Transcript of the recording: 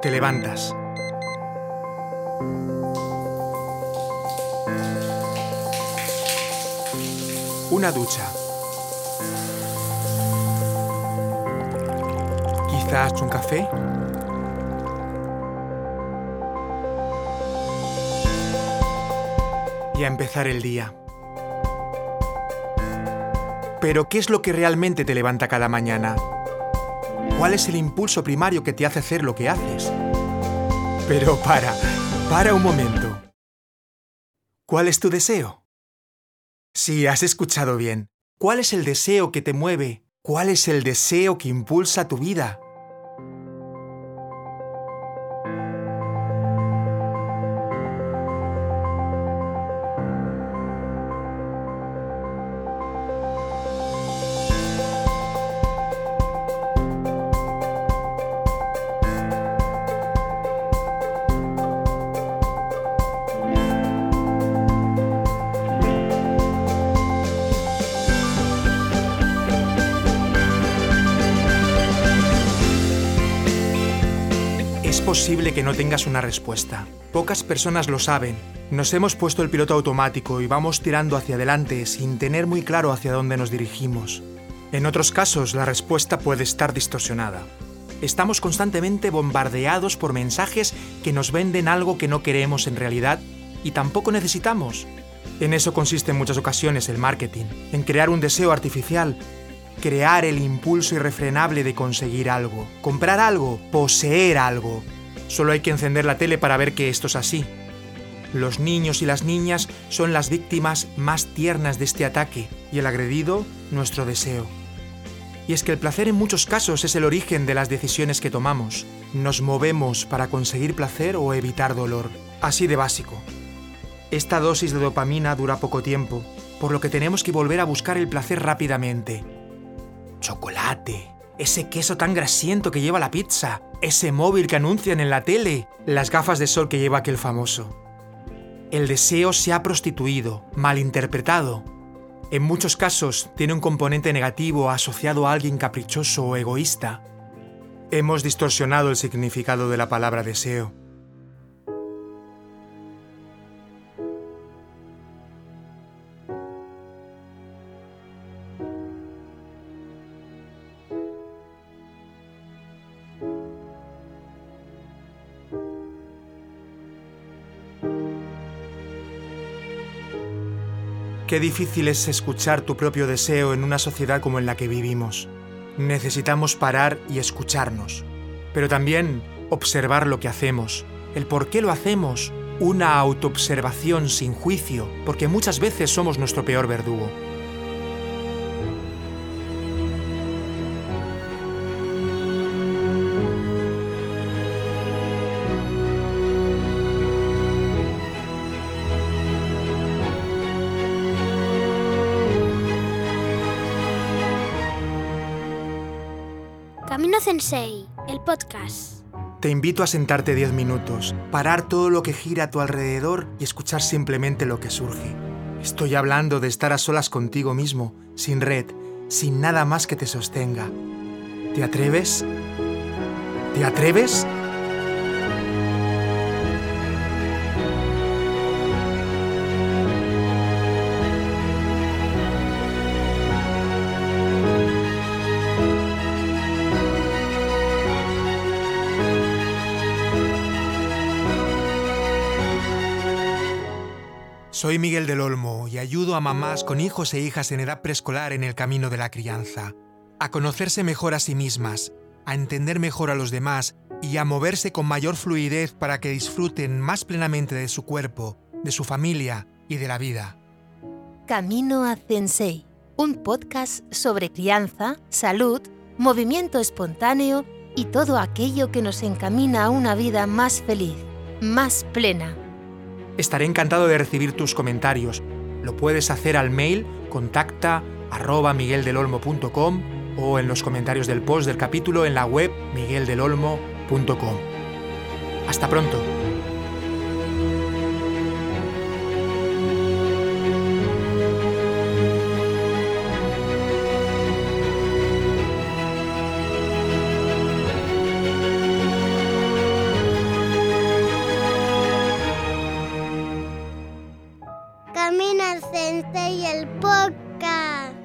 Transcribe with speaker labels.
Speaker 1: Te levantas. Una ducha. Quizás un café. Y a empezar el día. Pero, ¿qué es lo que realmente te levanta cada mañana? ¿Cuál es el impulso primario que te hace hacer lo que haces? Pero para, para un momento. ¿Cuál es tu deseo? Sí, has escuchado bien. ¿Cuál es el deseo que te mueve? ¿Cuál es el deseo que impulsa tu vida? Posible que no tengas una respuesta. Pocas personas lo saben. Nos hemos puesto el piloto automático y vamos tirando hacia adelante sin tener muy claro hacia dónde nos dirigimos. En otros casos, la respuesta puede estar distorsionada. Estamos constantemente bombardeados por mensajes que nos venden algo que no queremos en realidad y tampoco necesitamos. En eso consiste en muchas ocasiones el marketing, en crear un deseo artificial, crear el impulso irrefrenable de conseguir algo, comprar algo, poseer algo. Solo hay que encender la tele para ver que esto es así. Los niños y las niñas son las víctimas más tiernas de este ataque y el agredido nuestro deseo. Y es que el placer en muchos casos es el origen de las decisiones que tomamos. Nos movemos para conseguir placer o evitar dolor. Así de básico. Esta dosis de dopamina dura poco tiempo, por lo que tenemos que volver a buscar el placer rápidamente. Chocolate, ese queso tan grasiento que lleva la pizza, ese móvil que anuncian en la tele, las gafas de sol que lleva aquel famoso. El deseo se ha prostituido, malinterpretado. En muchos casos tiene un componente negativo asociado a alguien caprichoso o egoísta. Hemos distorsionado el significado de la palabra deseo. Qué difícil es escuchar tu propio deseo en una sociedad como en la que vivimos. Necesitamos parar y escucharnos, pero también observar lo que hacemos, el por qué lo hacemos, una autoobservación sin juicio, porque muchas veces somos nuestro peor verdugo.
Speaker 2: Camino Sensei, el podcast.
Speaker 1: Te invito a sentarte 10 minutos, parar todo lo que gira a tu alrededor y escuchar simplemente lo que surge. Estoy hablando de estar a solas contigo mismo, sin red, sin nada más que te sostenga. ¿Te atreves? ¿Te atreves? Soy Miguel del Olmo y ayudo a mamás con hijos e hijas en edad preescolar en el camino de la crianza, a conocerse mejor a sí mismas, a entender mejor a los demás y a moverse con mayor fluidez para que disfruten más plenamente de su cuerpo, de su familia y de la vida.
Speaker 3: Camino a Sensei, un podcast sobre crianza, salud, movimiento espontáneo y todo aquello que nos encamina a una vida más feliz, más plena.
Speaker 1: Estaré encantado de recibir tus comentarios. Lo puedes hacer al mail contacta arroba migueldelolmo.com o en los comentarios del post del capítulo en la web migueldelolmo.com. Hasta pronto.
Speaker 4: Sensei el podcast.